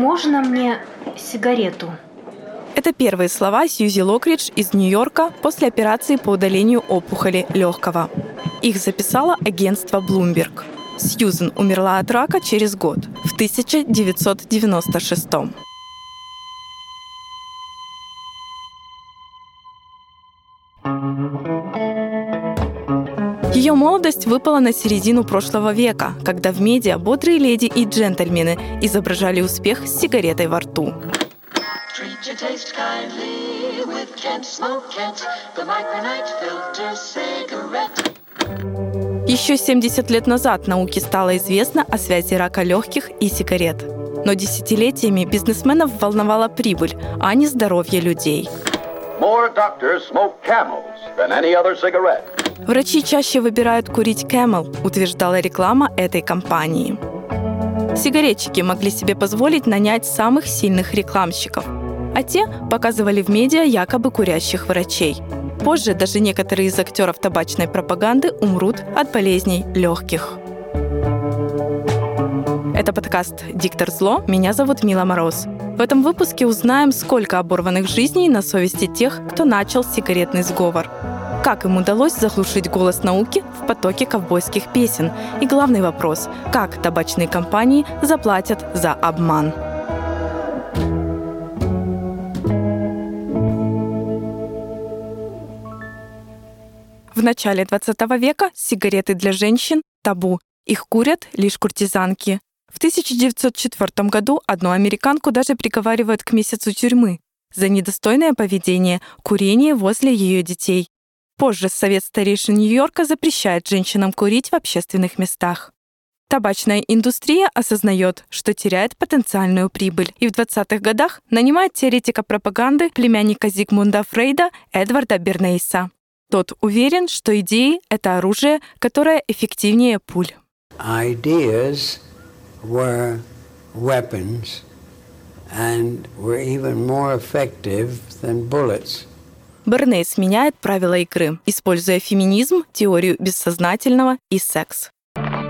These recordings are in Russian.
Можно мне сигарету? Это первые слова Сьюзи Локридж из Нью-Йорка после операции по удалению опухоли легкого. Их записало агентство Bloomberg. Сьюзен умерла от рака через год, в 1996 Ее молодость выпала на середину прошлого века, когда в медиа бодрые леди и джентльмены изображали успех с сигаретой во рту. Еще 70 лет назад науке стало известно о связи рака легких и сигарет. Но десятилетиями бизнесменов волновала прибыль, а не здоровье людей. Врачи чаще выбирают курить Camel, утверждала реклама этой компании. Сигаретчики могли себе позволить нанять самых сильных рекламщиков, а те показывали в медиа якобы курящих врачей. Позже даже некоторые из актеров табачной пропаганды умрут от болезней легких. Это подкаст «Диктор зло». Меня зовут Мила Мороз. В этом выпуске узнаем, сколько оборванных жизней на совести тех, кто начал сигаретный сговор. Как им удалось заглушить голос науки в потоке ковбойских песен? И главный вопрос – как табачные компании заплатят за обман? В начале 20 века сигареты для женщин – табу. Их курят лишь куртизанки. В 1904 году одну американку даже приговаривают к месяцу тюрьмы за недостойное поведение, курение возле ее детей. Позже Совет старейшин Нью-Йорка запрещает женщинам курить в общественных местах. Табачная индустрия осознает, что теряет потенциальную прибыль, и в 20-х годах нанимает теоретика пропаганды племянника Зигмунда Фрейда Эдварда Бернейса. Тот уверен, что идеи — это оружие, которое эффективнее пуль. Бернейс меняет правила игры, используя феминизм, теорию бессознательного и секс.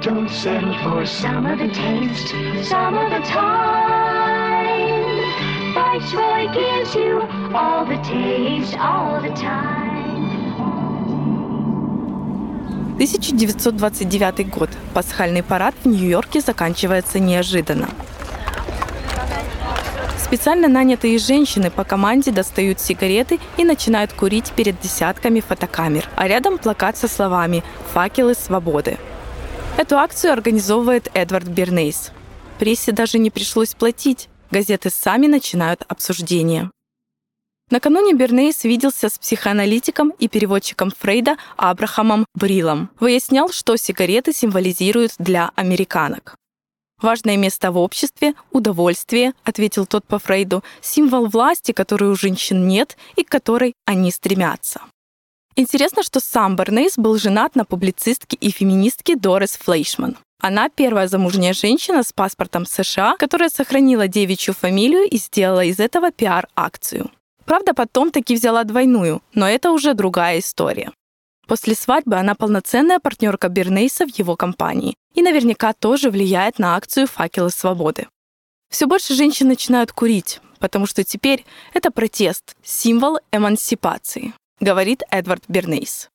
Don't settle for some of the taste, some of the time. Viceroy gives you all the taste, all the time. 1929 год. Пасхальный парад в Нью-Йорке заканчивается неожиданно. Специально нанятые женщины по команде достают сигареты и начинают курить перед десятками фотокамер, а рядом плакат со словами «Факелы свободы». Эту акцию организовывает Эдвард Бернейс. Прессе даже не пришлось платить. Газеты сами начинают обсуждение. Накануне Бернейс виделся с психоаналитиком и переводчиком Фрейда Абрахамом Брилом. Выяснял, что сигареты символизируют для американок. Важное место в обществе – удовольствие, ответил тот по Фрейду, символ власти, которой у женщин нет и к которой они стремятся. Интересно, что сам Бернейс был женат на публицистке и феминистке Дорис Флейшман. Она первая замужняя женщина с паспортом США, которая сохранила девичью фамилию и сделала из этого пиар-акцию. Правда, потом таки взяла двойную, но это уже другая история. После свадьбы она полноценная партнерка Бернейса в его компании и наверняка тоже влияет на акцию «Факелы свободы». Все больше женщин начинают курить, потому что теперь это протест, символ эмансипации, говорит Эдвард Бернейс.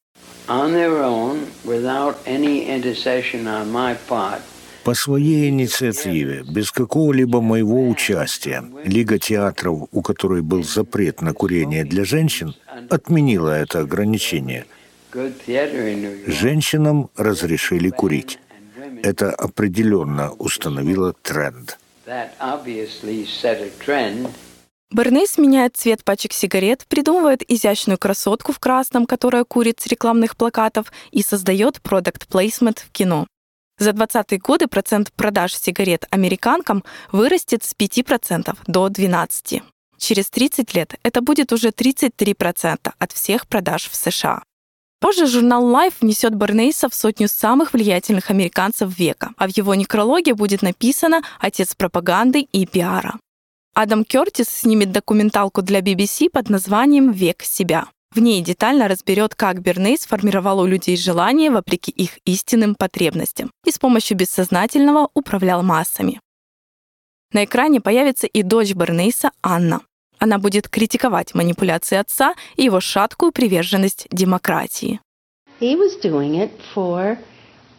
По своей инициативе, без какого-либо моего участия, Лига театров, у которой был запрет на курение для женщин, отменила это ограничение. Женщинам разрешили курить. Это определенно установило тренд. Бернейс меняет цвет пачек сигарет, придумывает изящную красотку в красном, которая курит с рекламных плакатов, и создает продукт плейсмент в кино. За 20-е годы процент продаж сигарет американкам вырастет с 5% до 12%. Через 30 лет это будет уже 33% от всех продаж в США. Позже журнал Life внесет Барнейса в сотню самых влиятельных американцев века, а в его некрологе будет написано «Отец пропаганды и пиара». Адам Кертис снимет документалку для BBC под названием «Век себя». В ней детально разберет, как Берней сформировал у людей желание вопреки их истинным потребностям и с помощью бессознательного управлял массами. На экране появится и дочь Бернейса Анна. Она будет критиковать манипуляции отца и его шаткую приверженность демократии. He was doing it for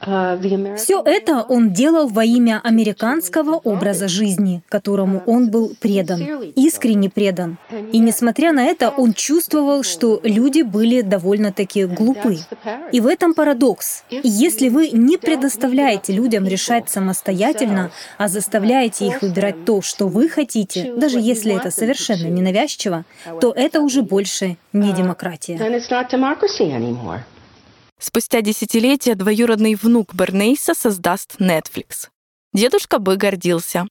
все это он делал во имя американского образа жизни, которому он был предан, искренне предан. И несмотря на это, он чувствовал, что люди были довольно-таки глупы. И в этом парадокс. Если вы не предоставляете людям решать самостоятельно, а заставляете их выбирать то, что вы хотите, даже если это совершенно ненавязчиво, то это уже больше не демократия. Спустя десятилетия двоюродный внук Бернейса создаст Netflix. Дедушка бы гордился.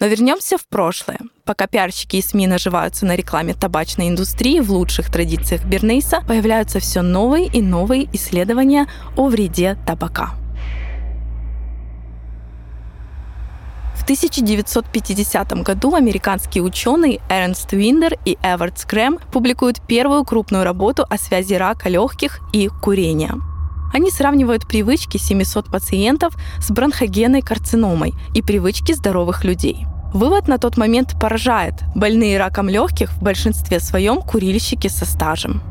Но вернемся в прошлое. Пока пиарщики и СМИ наживаются на рекламе табачной индустрии в лучших традициях Бернейса, появляются все новые и новые исследования о вреде табака. 1950 году американские ученые Эрнст Виндер и Эвард Скрэм публикуют первую крупную работу о связи рака легких и курения. Они сравнивают привычки 700 пациентов с бронхогенной карциномой и привычки здоровых людей. Вывод на тот момент поражает. Больные раком легких в большинстве своем курильщики со стажем.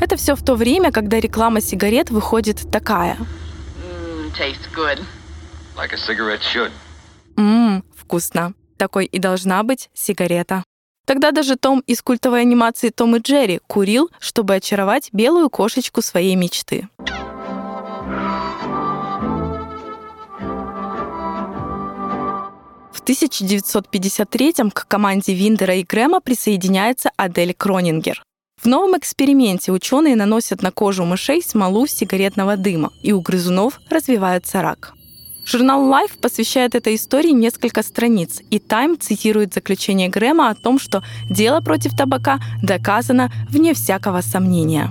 Это все в то время, когда реклама сигарет выходит такая. Mm, like Ммм, вкусно. Такой и должна быть сигарета. Тогда даже Том из культовой анимации «Том и Джерри» курил, чтобы очаровать белую кошечку своей мечты. В 1953-м к команде Виндера и Грэма присоединяется Адель Кронингер. В новом эксперименте ученые наносят на кожу мышей смолу сигаретного дыма, и у грызунов развивается рак. Журнал Life посвящает этой истории несколько страниц, и Time цитирует заключение Грэма о том, что дело против табака доказано вне всякого сомнения.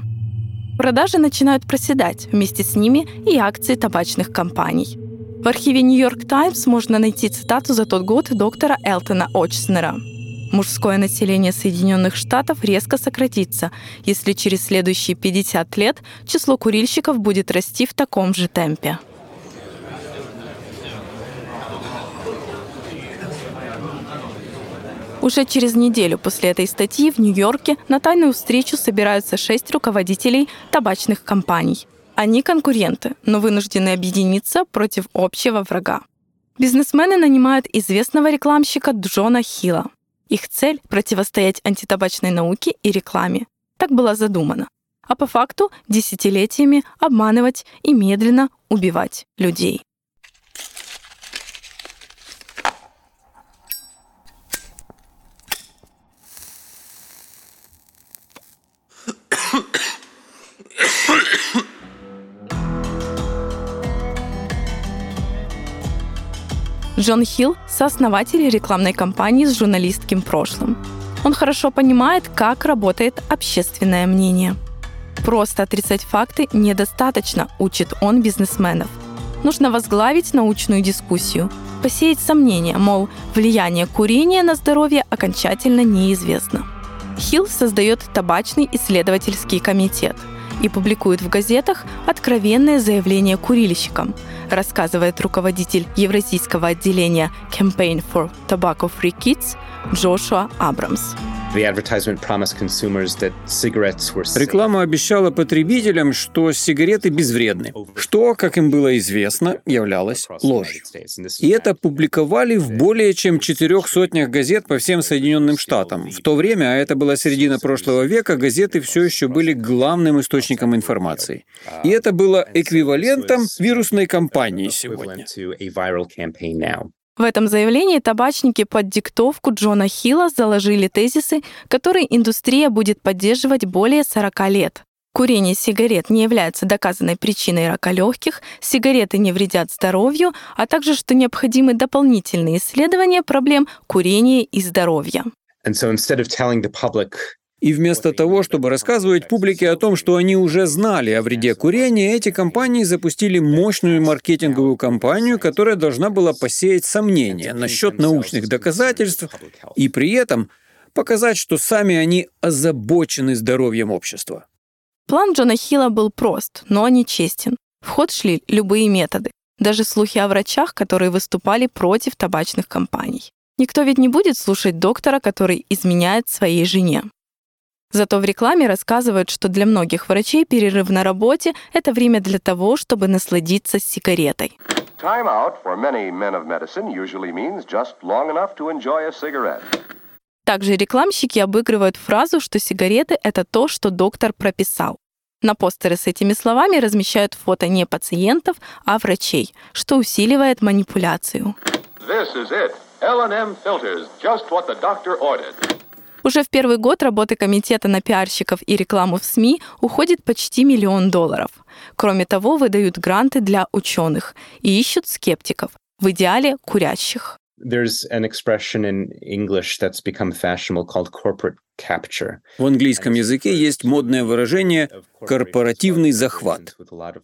Продажи начинают проседать, вместе с ними и акции табачных компаний. В архиве Нью-Йорк Таймс можно найти цитату за тот год доктора Элтона Очснера. Мужское население Соединенных Штатов резко сократится, если через следующие 50 лет число курильщиков будет расти в таком же темпе. Уже через неделю после этой статьи в Нью-Йорке на тайную встречу собираются шесть руководителей табачных компаний. Они конкуренты, но вынуждены объединиться против общего врага. Бизнесмены нанимают известного рекламщика Джона Хилла. Их цель — противостоять антитабачной науке и рекламе. Так было задумано. А по факту десятилетиями обманывать и медленно убивать людей. Джон Хилл – сооснователь рекламной кампании с журналистским прошлым. Он хорошо понимает, как работает общественное мнение. Просто отрицать факты недостаточно, учит он бизнесменов. Нужно возглавить научную дискуссию, посеять сомнения, мол, влияние курения на здоровье окончательно неизвестно. Хилл создает табачный исследовательский комитет и публикует в газетах откровенное заявление курильщикам, рассказывает руководитель евразийского отделения Campaign for Tobacco Free Kids Джошуа Абрамс. Реклама обещала потребителям, что сигареты безвредны, что, как им было известно, являлось ложью. И это публиковали в более чем четырех сотнях газет по всем Соединенным Штатам. В то время, а это была середина прошлого века, газеты все еще были главным источником информации. И это было эквивалентом вирусной кампании сегодня. В этом заявлении табачники под диктовку Джона Хилла заложили тезисы, которые индустрия будет поддерживать более 40 лет. Курение сигарет не является доказанной причиной рака легких, сигареты не вредят здоровью, а также что необходимы дополнительные исследования проблем курения и здоровья. And so instead of telling the public и вместо того, чтобы рассказывать публике о том, что они уже знали о вреде курения, эти компании запустили мощную маркетинговую кампанию, которая должна была посеять сомнения насчет научных доказательств и при этом показать, что сами они озабочены здоровьем общества. План Джона Хилла был прост, но не честен. В ход шли любые методы, даже слухи о врачах, которые выступали против табачных компаний. Никто ведь не будет слушать доктора, который изменяет своей жене. Зато в рекламе рассказывают, что для многих врачей перерыв на работе — это время для того, чтобы насладиться сигаретой. Time out for many men of medicine usually means just long enough to enjoy a cigarette. Также рекламщики обыгрывают фразу, что сигареты — это то, что доктор прописал. На постеры с этими словами размещают фото не пациентов, а врачей, что усиливает манипуляцию. This is it. L&M filters, just what the doctor ordered. Уже в первый год работы комитета на пиарщиков и рекламу в СМИ уходит почти миллион долларов. Кроме того, выдают гранты для ученых и ищут скептиков, в идеале курящих. There's an expression in English that's become fashionable called corporate capture. В английском языке есть модное выражение «корпоративный захват».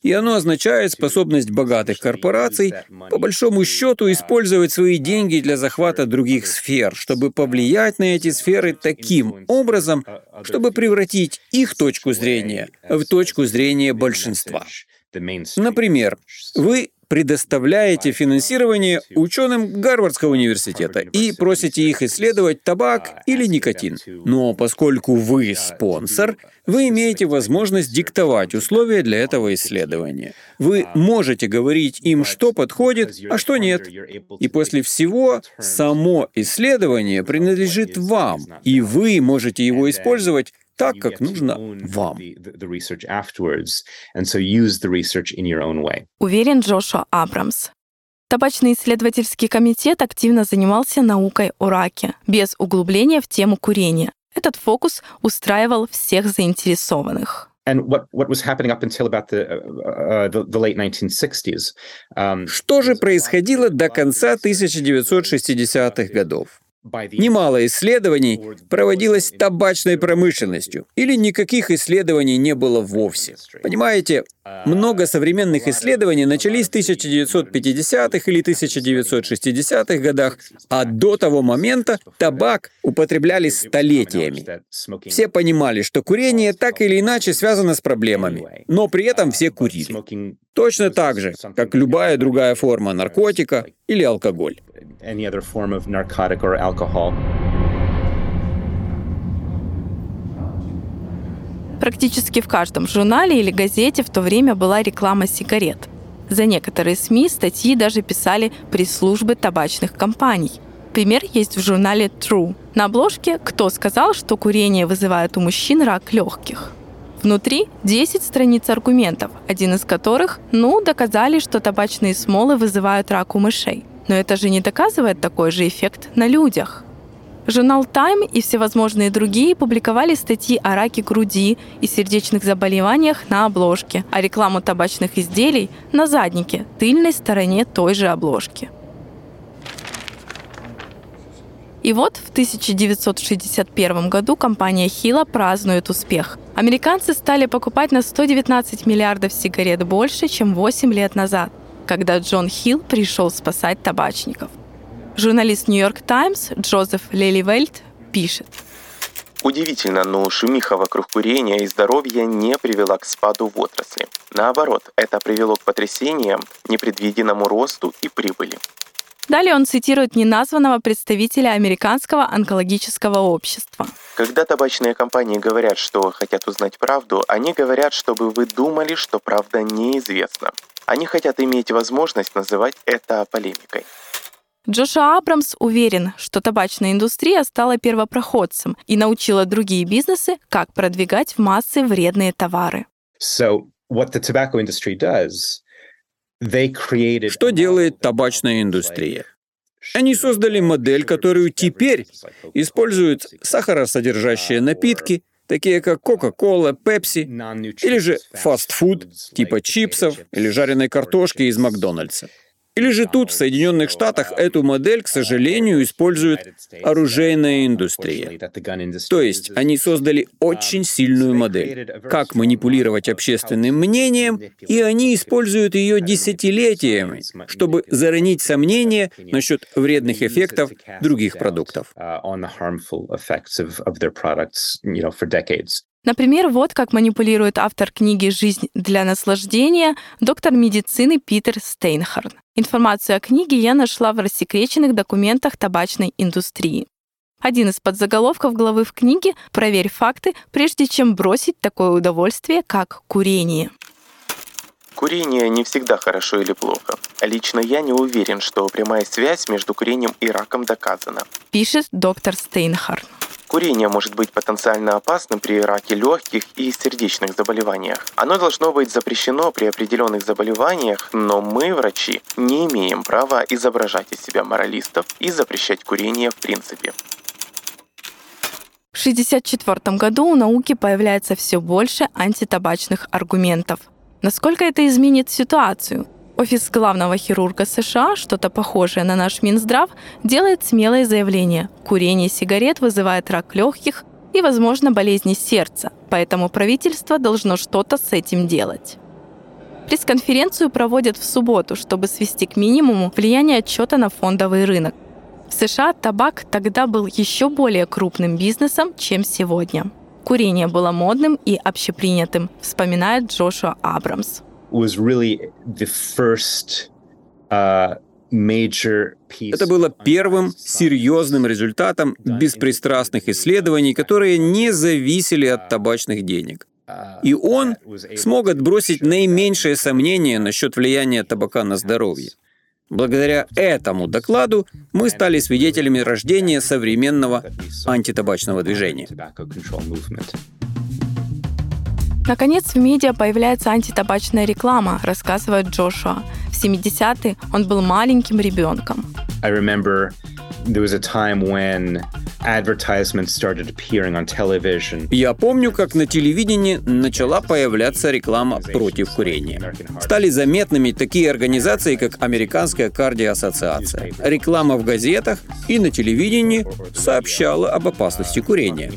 И оно означает способность богатых корпораций по большому счету использовать свои деньги для захвата других сфер, чтобы повлиять на эти сферы таким образом, чтобы превратить их точку зрения в точку зрения большинства. Например, вы предоставляете финансирование ученым Гарвардского университета и просите их исследовать табак или никотин. Но поскольку вы спонсор, вы имеете возможность диктовать условия для этого исследования. Вы можете говорить им, что подходит, а что нет. И после всего само исследование принадлежит вам, и вы можете его использовать так, как нужно вам. Уверен Джошуа Абрамс. Табачный исследовательский комитет активно занимался наукой о раке, без углубления в тему курения. Этот фокус устраивал всех заинтересованных. Что же происходило до конца 1960-х годов? Немало исследований проводилось табачной промышленностью, или никаких исследований не было вовсе. Понимаете, много современных исследований начались в 1950-х или 1960-х годах, а до того момента табак употребляли столетиями. Все понимали, что курение так или иначе связано с проблемами, но при этом все курили. Точно так же, как любая другая форма наркотика или алкоголь. Практически в каждом журнале или газете в то время была реклама сигарет. За некоторые СМИ статьи даже писали пресс-службы табачных компаний. Пример есть в журнале True. На обложке «Кто сказал, что курение вызывает у мужчин рак легких?» Внутри 10 страниц аргументов, один из которых, ну, доказали, что табачные смолы вызывают рак у мышей. Но это же не доказывает такой же эффект на людях. Журнал Time и всевозможные другие публиковали статьи о раке груди и сердечных заболеваниях на обложке, а рекламу табачных изделий на заднике, тыльной стороне той же обложки. И вот в 1961 году компания Хила празднует успех. Американцы стали покупать на 119 миллиардов сигарет больше, чем 8 лет назад, когда Джон Хилл пришел спасать табачников. Журналист «Нью-Йорк Таймс» Джозеф Леливельт пишет. Удивительно, но шумиха вокруг курения и здоровья не привела к спаду в отрасли. Наоборот, это привело к потрясениям, непредвиденному росту и прибыли. Далее он цитирует неназванного представителя Американского онкологического общества. Когда табачные компании говорят, что хотят узнать правду, они говорят, чтобы вы думали, что правда неизвестна. Они хотят иметь возможность называть это полемикой. Джошуа Абрамс уверен, что табачная индустрия стала первопроходцем и научила другие бизнесы, как продвигать в массы вредные товары. So, what the tobacco industry does, they created... Что делает табачная индустрия? Они создали модель, которую теперь используют сахаросодержащие напитки, такие как Coca-Cola, Pepsi, или же фастфуд, типа чипсов или жареной картошки из Макдональдса. Или же тут, в Соединенных Штатах, эту модель, к сожалению, использует оружейная индустрия. То есть они создали очень сильную модель, как манипулировать общественным мнением, и они используют ее десятилетиями, чтобы заронить сомнения насчет вредных эффектов других продуктов. Например, вот как манипулирует автор книги «Жизнь для наслаждения» доктор медицины Питер Стейнхарн. Информацию о книге я нашла в рассекреченных документах табачной индустрии. Один из подзаголовков главы в книге «Проверь факты, прежде чем бросить такое удовольствие, как курение». Курение не всегда хорошо или плохо. Лично я не уверен, что прямая связь между курением и раком доказана. Пишет доктор Стейнхарн. Курение может быть потенциально опасным при раке легких и сердечных заболеваниях. Оно должно быть запрещено при определенных заболеваниях, но мы, врачи, не имеем права изображать из себя моралистов и запрещать курение в принципе. В 1964 году у науки появляется все больше антитабачных аргументов. Насколько это изменит ситуацию? Офис главного хирурга США, что-то похожее на наш Минздрав, делает смелое заявление. Курение сигарет вызывает рак легких и, возможно, болезни сердца, поэтому правительство должно что-то с этим делать. Пресс-конференцию проводят в субботу, чтобы свести к минимуму влияние отчета на фондовый рынок. В США табак тогда был еще более крупным бизнесом, чем сегодня. Курение было модным и общепринятым, вспоминает Джошуа Абрамс. Uh, Это было первым серьезным результатом беспристрастных исследований, которые не зависели от табачных денег. И он смог отбросить наименьшее сомнение насчет влияния табака на здоровье. Благодаря этому докладу мы стали свидетелями рождения современного антитабачного движения. Наконец, в медиа появляется антитабачная реклама, рассказывает Джошуа. В 70-е он был маленьким ребенком. I remember there was a time when advertisements started appearing on television. Я помню, как на телевидении начала появляться реклама против курения. Стали заметными такие организации, как Американская кардиоассоциация. Реклама в газетах и на телевидении сообщала об опасности курения.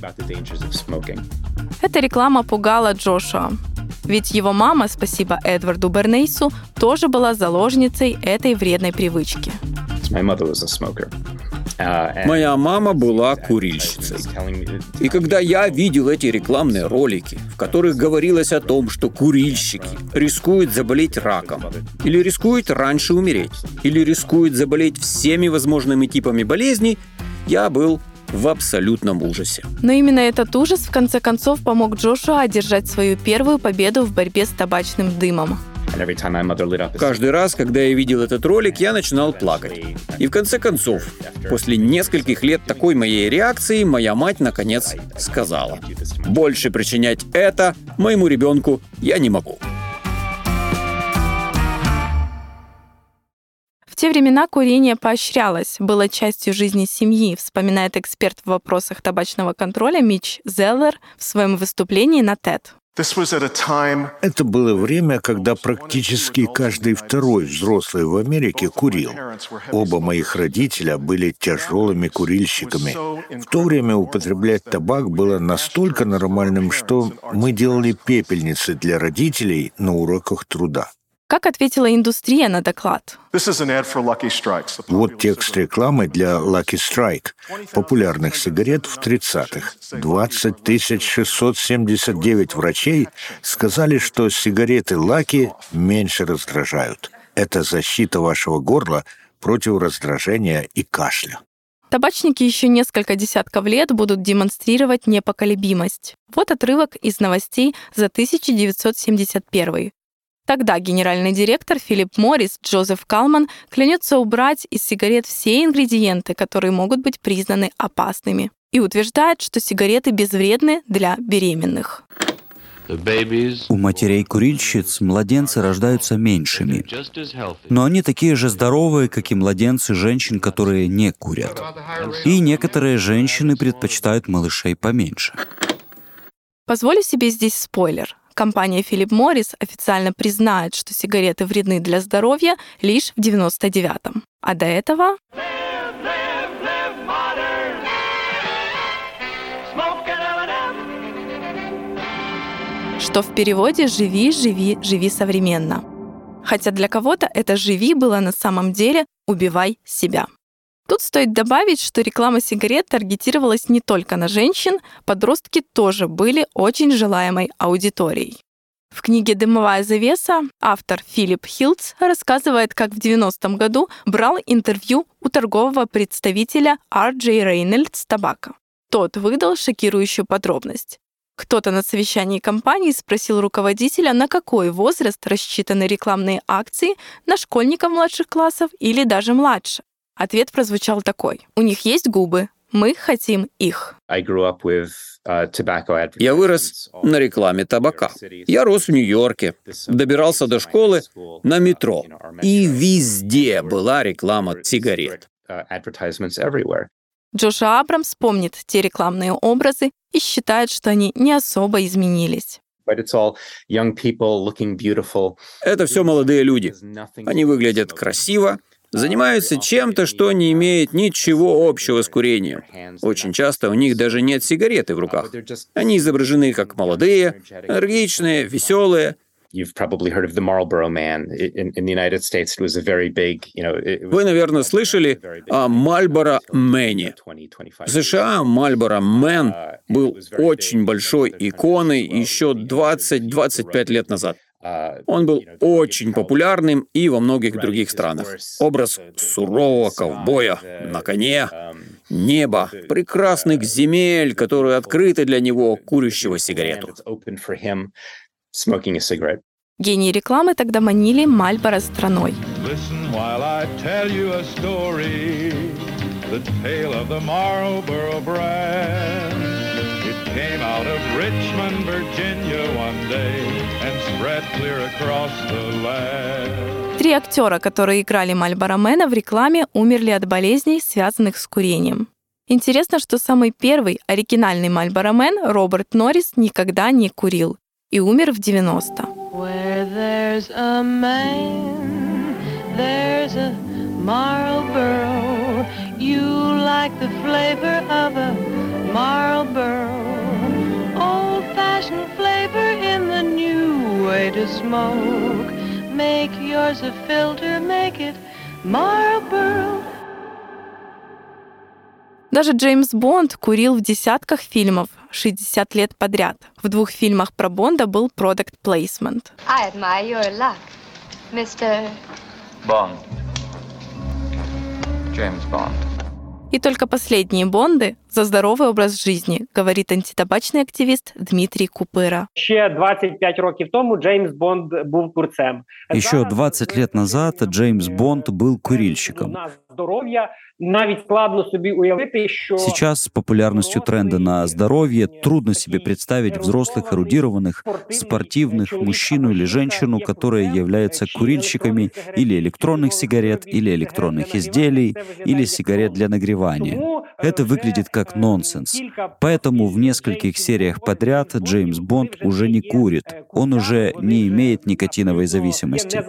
Эта реклама пугала Джошуа. Ведь его мама, спасибо Эдварду Бернейсу, тоже была заложницей этой вредной привычки. Uh, Моя мама была курильщицей. И когда я видел эти рекламные ролики, в которых говорилось о том, что курильщики рискуют заболеть раком, или рискуют раньше умереть, или рискуют заболеть всеми возможными типами болезней, я был в абсолютном ужасе. Но именно этот ужас в конце концов помог Джошуа одержать свою первую победу в борьбе с табачным дымом. Каждый раз, когда я видел этот ролик, я начинал плакать. И в конце концов, после нескольких лет такой моей реакции, моя мать наконец сказала, «Больше причинять это моему ребенку я не могу». Времена курение поощрялось, было частью жизни семьи, вспоминает эксперт в вопросах табачного контроля Мич Зеллер в своем выступлении на TED. Это было время, когда практически каждый второй взрослый в Америке курил. Оба моих родителя были тяжелыми курильщиками. В то время употреблять табак было настолько нормальным, что мы делали пепельницы для родителей на уроках труда. Как ответила индустрия на доклад? Вот текст рекламы для Lucky Strike, популярных сигарет в 30-х. 20 679 врачей сказали, что сигареты Lucky меньше раздражают. Это защита вашего горла против раздражения и кашля. Табачники еще несколько десятков лет будут демонстрировать непоколебимость. Вот отрывок из новостей за 1971. Тогда генеральный директор Филипп Моррис Джозеф Калман клянется убрать из сигарет все ингредиенты, которые могут быть признаны опасными, и утверждает, что сигареты безвредны для беременных. У матерей-курильщиц младенцы рождаются меньшими, но они такие же здоровые, как и младенцы женщин, которые не курят. И некоторые женщины предпочитают малышей поменьше. Позволю себе здесь спойлер. Компания Philip Morris официально признает, что сигареты вредны для здоровья лишь в 99-м. А до этого... Что в переводе «живи, живи, живи современно». Хотя для кого-то это «живи» было на самом деле «убивай себя». Тут стоит добавить, что реклама сигарет таргетировалась не только на женщин, подростки тоже были очень желаемой аудиторией. В книге «Дымовая завеса» автор Филипп Хилдс рассказывает, как в 90-м году брал интервью у торгового представителя R.J. Reynolds Tobacco. Тот выдал шокирующую подробность. Кто-то на совещании компании спросил руководителя, на какой возраст рассчитаны рекламные акции на школьников младших классов или даже младше. Ответ прозвучал такой. У них есть губы, мы хотим их. Uh, Я вырос на рекламе табака. Я рос в Нью-Йорке, добирался до школы на метро, и везде была реклама сигарет. Uh, Джоша Абрамс помнит те рекламные образы и считает, что они не особо изменились. Это все молодые люди. Они выглядят красиво, занимаются чем-то, что не имеет ничего общего с курением. Очень часто у них даже нет сигареты в руках. Они изображены как молодые, энергичные, веселые, Вы, наверное, слышали о Мальборо Мэне. В США Мальборо Мэн был очень большой иконой еще 20-25 лет назад. Он был очень популярным и во многих других странах. Образ сурового ковбоя на коне, неба, прекрасных земель, которые открыты для него, курящего сигарету. Гении рекламы тогда манили Мальборо страной. The tale of the Marlboro brand. Came out of Richmond, Virginia one day and spread clear across the land. Три актера, которые играли Мальборо Мэна в рекламе, умерли от болезней, связанных с курением. Интересно, что самый первый оригинальный Мальборо Мэн, Роберт Норрис, никогда не курил и умер в 90. Where there's a man, there's a Marlboro. You like the flavor of a Marlboro. In the new way to smoke. Make yours a filter, make it Marlboro. Даже Джеймс Бонд курил в десятках фильмов 60 лет подряд. В двух фильмах про Бонда был product placement. I admire your luck, Mr. Bond. Джеймс Бонд. И только последние Бонды за здоровый образ жизни, говорит антитабачний активіст Дмитрій Купира. Ще 25 років тому Джеймс Бонд був курцем. Еще 20 лет назад Джеймс Бонд был курильщиком. Здоровья навіть складно собі уявити, що сейчас с популярностью тренда на здоровье трудно себе представить взрослых эрудированных спортивных мужчину или женщину, которые являются курильщиками или электронных сигарет, или электронных изделий, или сигарет для нагревания. Это выглядит как нонсенс. Поэтому в нескольких сериях подряд Джеймс Бонд уже не курит. Он уже не имеет никотиновой зависимости.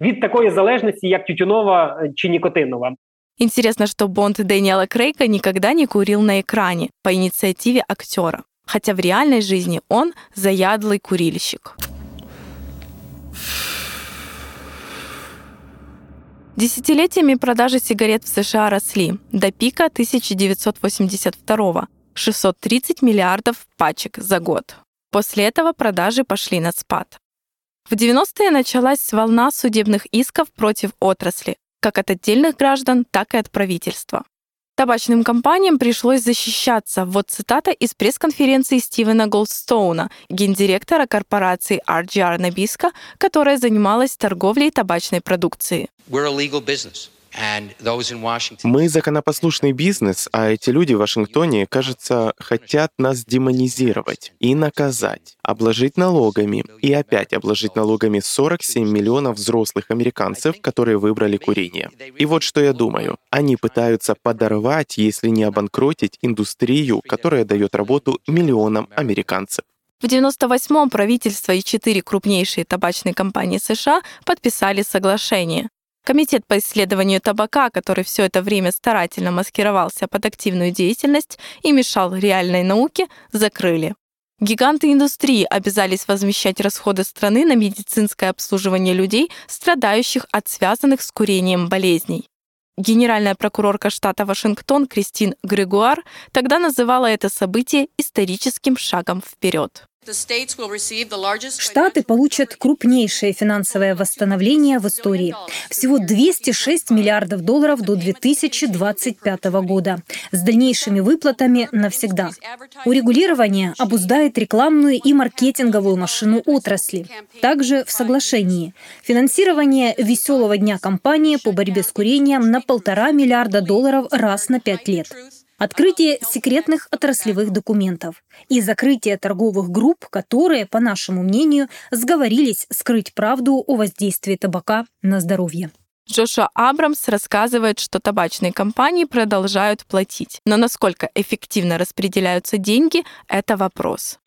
Від такої залежності, як тютюнова чи нікотинова. Интересно, что Бонд Дэниела Крейга никогда не курил на экране по инициативе актера, хотя в реальной жизни он заядлый курильщик. Десятилетиями продажи сигарет в США росли до пика 1982 – 630 миллиардов пачек за год. После этого продажи пошли на спад. В 90-е началась волна судебных исков против отрасли, как от отдельных граждан, так и от правительства. Табачным компаниям пришлось защищаться. Вот цитата из пресс-конференции Стивена Голдстоуна, гендиректора корпорации RGR Nabisco, которая занималась торговлей табачной продукции. We're a legal business. Мы законопослушный бизнес, а эти люди в Вашингтоне, кажется, хотят нас демонизировать и наказать, обложить налогами и опять обложить налогами 47 миллионов взрослых американцев, которые выбрали курение. И вот что я думаю. Они пытаются подорвать, если не обанкротить, индустрию, которая дает работу миллионам американцев. В 98-м правительство и четыре крупнейшие табачные компании США подписали соглашение. Комитет по исследованию табака, который все это время старательно маскировался под активную деятельность и мешал реальной науке, закрыли. Гиганты индустрии обязались возмещать расходы страны на медицинское обслуживание людей, страдающих от связанных с курением болезней. Генеральная прокурорка штата Вашингтон Кристин Грегуар тогда называла это событие историческим шагом вперед. Штаты получат крупнейшее финансовое восстановление в истории. Всего 206 миллиардов долларов до 2025 года. С дальнейшими выплатами навсегда. Урегулирование обуздает рекламную и маркетинговую машину отрасли. Также в соглашении. Финансирование веселого дня кампании по борьбе с курением на полтора миллиарда долларов раз на пять лет открытие секретных отраслевых документов и закрытие торговых групп, которые, по нашему мнению, сговорились скрыть правду о воздействии табака на здоровье. Джошуа Абрамс рассказывает, что табачные компании продолжают платить. Но насколько эффективно распределяются деньги – это вопрос.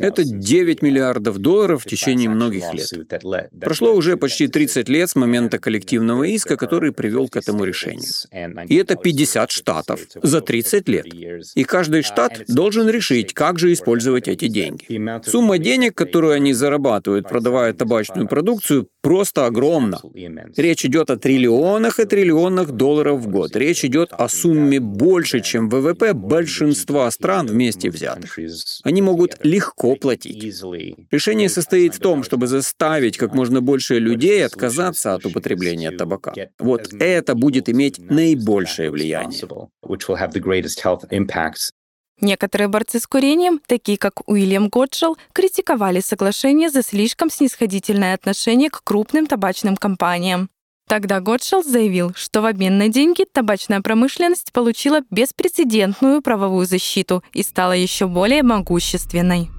Это 9 миллиардов долларов в течение многих лет. Прошло уже почти 30 лет с момента коллективного иска, который привел к этому решению. И это 50 штатов за 30 лет. И каждый штат должен решить, как же использовать эти деньги. Сумма денег, которую они зарабатывают, продавая табачную продукцию, просто огромна. Речь идет о триллионах и триллионах долларов в год. Речь идет о сумме больше, чем ВВП ВВП большинства стран вместе взятых. Они могут легко платить. Решение состоит в том, чтобы заставить как можно больше людей отказаться от употребления табака. Вот это будет иметь наибольшее влияние. Некоторые борцы с курением, такие как Уильям Готшелл, критиковали соглашение за слишком снисходительное отношение к крупным табачным компаниям. Тогда Готшелл заявил, что в обмен на деньги табачная промышленность получила беспрецедентную правовую защиту и стала еще более могущественной.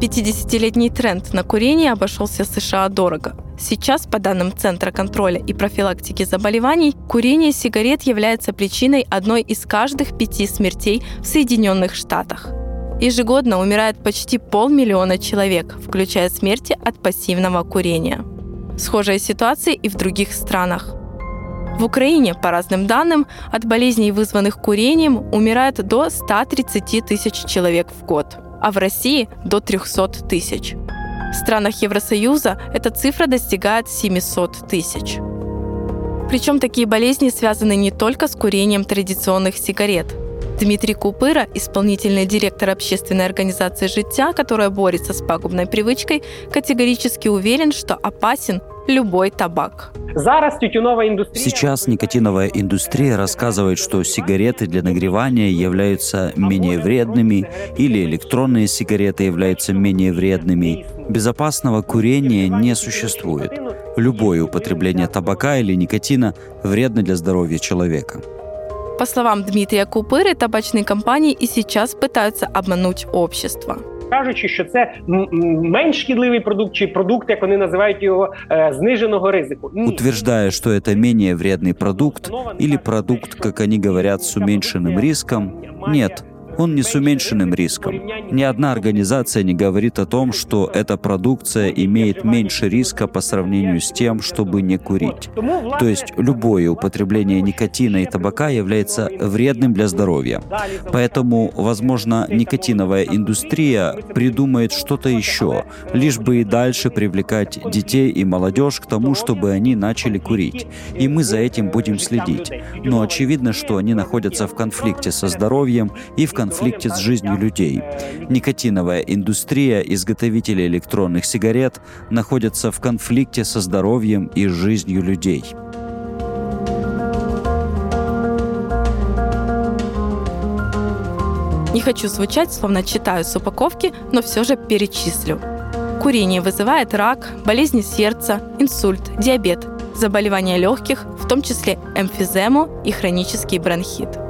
Пятидесятилетний тренд на курение обошелся США дорого. Сейчас, по данным Центра контроля и профилактики заболеваний, курение сигарет является причиной одной из каждых пяти смертей в Соединенных Штатах – Ежегодно умирает почти полмиллиона человек, включая смерти от пассивного курения. Схожая ситуация и в других странах. В Украине, по разным данным, от болезней, вызванных курением, умирает до 130 тысяч человек в год, а в России – до 300 тысяч. В странах Евросоюза эта цифра достигает 700 тысяч. Причем такие болезни связаны не только с курением традиционных сигарет – Дмитрий Купыра, исполнительный директор общественной организации «Життя», которая борется с пагубной привычкой, категорически уверен, что опасен любой табак. Сейчас никотиновая индустрия рассказывает, что сигареты для нагревания являются менее вредными или электронные сигареты являются менее вредными. Безопасного курения не существует. Любое употребление табака или никотина вредно для здоровья человека. По словам Дмитрия Купыри, табачные компании и сейчас пытаются обмануть общество. Кажучи, що це менш шкідливий продукт чи продукт, як вони називають його зниженого ризику. Утверждая, что это менее вредный продукт или продукт, как они говорят, с уменьшенным риском, нет, он не с уменьшенным риском. Ни одна организация не говорит о том, что эта продукция имеет меньше риска по сравнению с тем, чтобы не курить. То есть любое употребление никотина и табака является вредным для здоровья. Поэтому, возможно, никотиновая индустрия придумает что-то еще, лишь бы и дальше привлекать детей и молодежь к тому, чтобы они начали курить. И мы за этим будем следить. Но очевидно, что они находятся в конфликте со здоровьем и в конфликте конфликте с жизнью людей. Никотиновая индустрия изготовителей электронных сигарет находится в конфликте со здоровьем и жизнью людей. Не хочу звучать, словно читаю с упаковки, но все же перечислю. Курение вызывает рак, болезни сердца, инсульт, диабет, заболевания легких, в том числе эмфизему и хронический бронхит.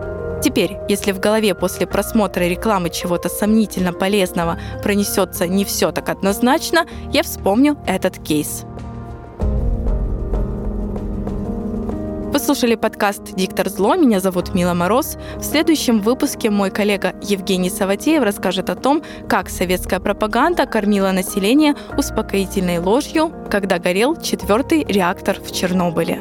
Теперь, если в голове после просмотра рекламы чего-то сомнительно полезного пронесется не все так однозначно, я вспомню этот кейс. Вы слушали подкаст «Диктор зло». Меня зовут Мила Мороз. В следующем выпуске мой коллега Евгений Саватеев расскажет о том, как советская пропаганда кормила население успокоительной ложью, когда горел четвертый реактор в Чернобыле.